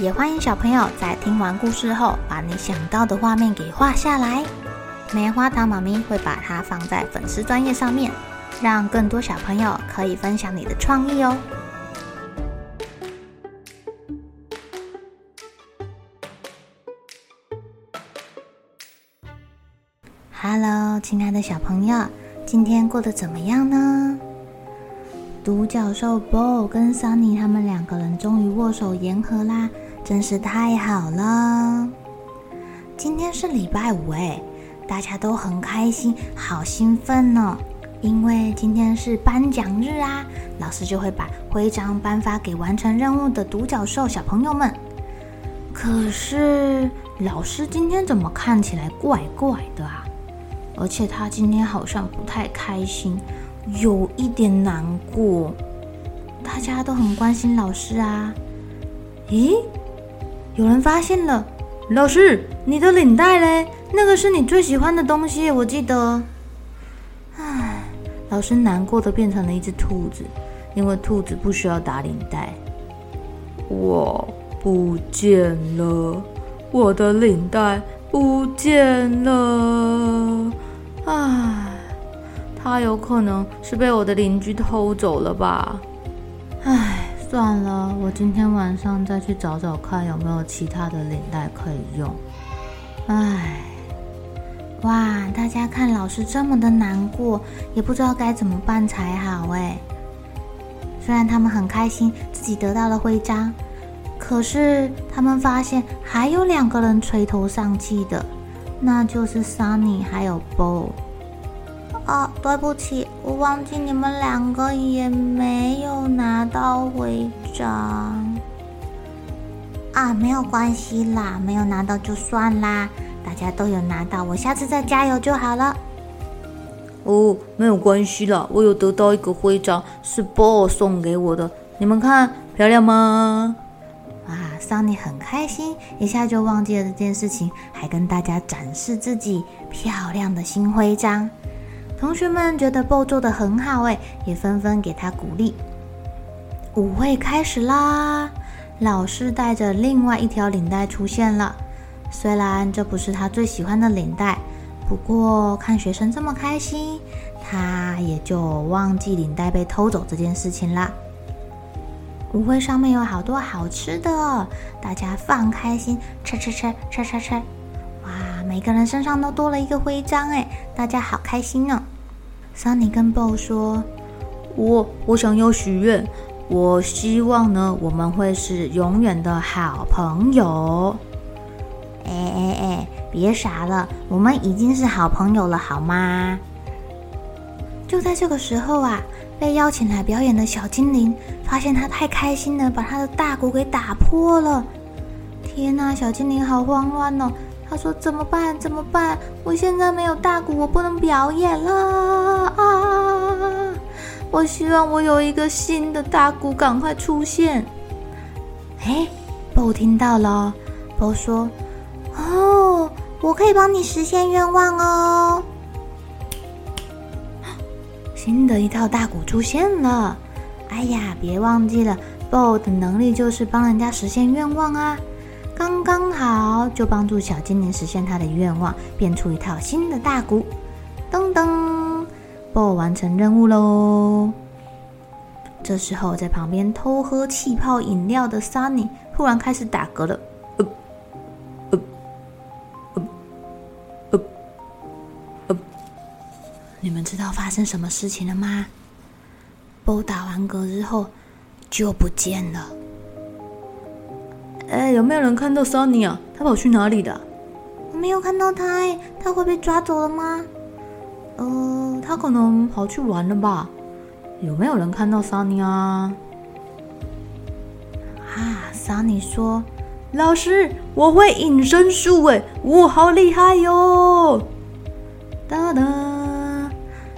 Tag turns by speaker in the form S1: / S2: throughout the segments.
S1: 也欢迎小朋友在听完故事后，把你想到的画面给画下来。棉花糖妈咪会把它放在粉丝专页上面，让更多小朋友可以分享你的创意哦。Hello，亲爱的小朋友，今天过得怎么样呢？独角兽 Bo 跟 Sunny 他们两个人终于握手言和啦。真是太好了！今天是礼拜五哎，大家都很开心，好兴奋呢！因为今天是颁奖日啊，老师就会把徽章颁发给完成任务的独角兽小朋友们。可是老师今天怎么看起来怪怪的啊？而且他今天好像不太开心，有一点难过。大家都很关心老师啊。咦？有人发现了，老师，你的领带嘞？那个是你最喜欢的东西，我记得。唉，老师难过的变成了一只兔子，因为兔子不需要打领带。我不见了，我的领带不见了。唉，它有可能是被我的邻居偷走了吧？算了，我今天晚上再去找找看有没有其他的领带可以用。唉，哇，大家看老师这么的难过，也不知道该怎么办才好哎。虽然他们很开心自己得到了徽章，可是他们发现还有两个人垂头丧气的，那就是 Sunny 还有 Bo。啊，对不起，我忘记你们两个也没拿到徽章。啊，没有关系啦，没有拿到就算啦，大家都有拿到，我下次再加油就好了。
S2: 哦，没有关系啦，我有得到一个徽章，是 Bo 送给我的，你们看漂亮吗？
S1: 啊，Sunny 很开心，一下就忘记了这件事情，还跟大家展示自己漂亮的新徽章。同学们觉得 Bo 做的很好，哎，也纷纷给他鼓励。舞会开始啦，老师带着另外一条领带出现了。虽然这不是他最喜欢的领带，不过看学生这么开心，他也就忘记领带被偷走这件事情啦。舞会上面有好多好吃的，大家放开心，吃吃吃吃吃吃。哇，每个人身上都多了一个徽章，哎，大家好开心呢。Sunny 跟 Bo 说：“
S2: 我我想要许愿，我希望呢，我们会是永远的好朋友。”
S1: 哎哎哎，别傻了，我们已经是好朋友了，好吗？就在这个时候啊，被邀请来表演的小精灵发现他太开心了，把他的大鼓给打破了。天哪，小精灵好慌乱哦！他说：“怎么办？怎么办？我现在没有大鼓，我不能表演了啊！我希望我有一个新的大鼓，赶快出现。”哎，Bo 听到了，Bo 说：“哦，我可以帮你实现愿望哦。”新的一套大鼓出现了。哎呀，别忘记了，Bo 的能力就是帮人家实现愿望啊。刚刚好，就帮助小精灵实现他的愿望，变出一套新的大鼓。噔噔，Bo 完成任务喽。这时候，在旁边偷喝气泡饮料的 Sunny 突然开始打嗝了。呃呃呃呃呃，你们知道发生什么事情了吗？Bo 打完嗝之后就不见了。
S2: 哎，有没有人看到 Sunny 啊？他跑去哪里的？
S1: 我没有看到他，哎，他会被抓走了吗？
S2: 呃，他可能跑去玩了吧？有没有人看到 Sunny 啊？
S1: 啊桑尼说：“
S2: 老师，我会隐身术，哎，我好厉害哟！”
S1: 哒哒，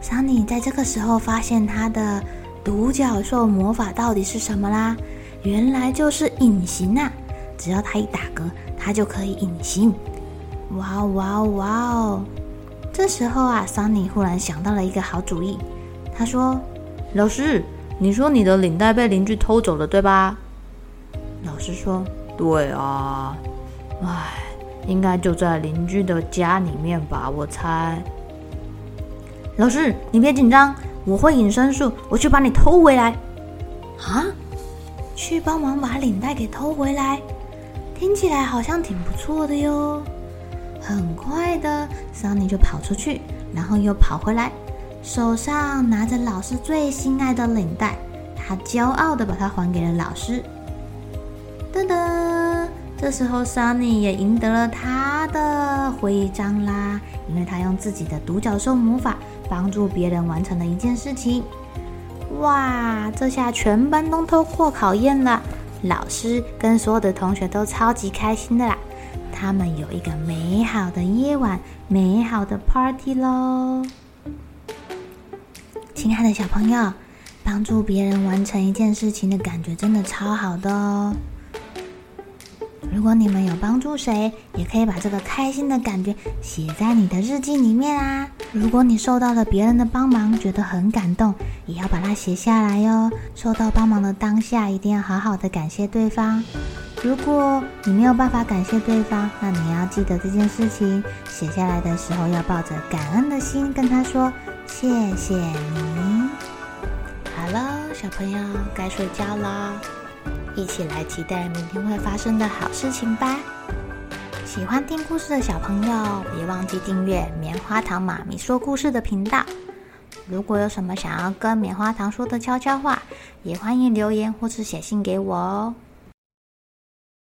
S1: 桑尼在这个时候发现他的独角兽魔法到底是什么啦？原来就是隐形啊！只要他一打嗝，他就可以隐形。哇哇哇哦！这时候啊，桑尼忽然想到了一个好主意。他说：“
S2: 老师，你说你的领带被邻居偷走了，对吧？”
S1: 老师说：“
S2: 对啊。”唉，应该就在邻居的家里面吧，我猜。
S1: 老师，你别紧张，我会隐身术，我去把你偷回来。啊？去帮忙把领带给偷回来？听起来好像挺不错的哟。很快的，桑尼就跑出去，然后又跑回来，手上拿着老师最心爱的领带，他骄傲的把它还给了老师。噔噔，这时候桑尼也赢得了他的徽章啦，因为他用自己的独角兽魔法帮助别人完成了一件事情。哇，这下全班都通过考验了，老师跟所有的同学都超级开心的啦。他们有一个美好的夜晚，美好的 party 喽！亲爱的小朋友，帮助别人完成一件事情的感觉真的超好的哦。如果你们有帮助谁，也可以把这个开心的感觉写在你的日记里面啊。如果你受到了别人的帮忙，觉得很感动，也要把它写下来哟。受到帮忙的当下，一定要好好的感谢对方。如果你没有办法感谢对方，那你要记得这件事情，写下来的时候要抱着感恩的心跟他说谢谢你。好了，小朋友该睡觉了，一起来期待明天会发生的好事情吧。喜欢听故事的小朋友，别忘记订阅棉花糖妈咪说故事的频道。如果有什么想要跟棉花糖说的悄悄话，也欢迎留言或是写信给我哦。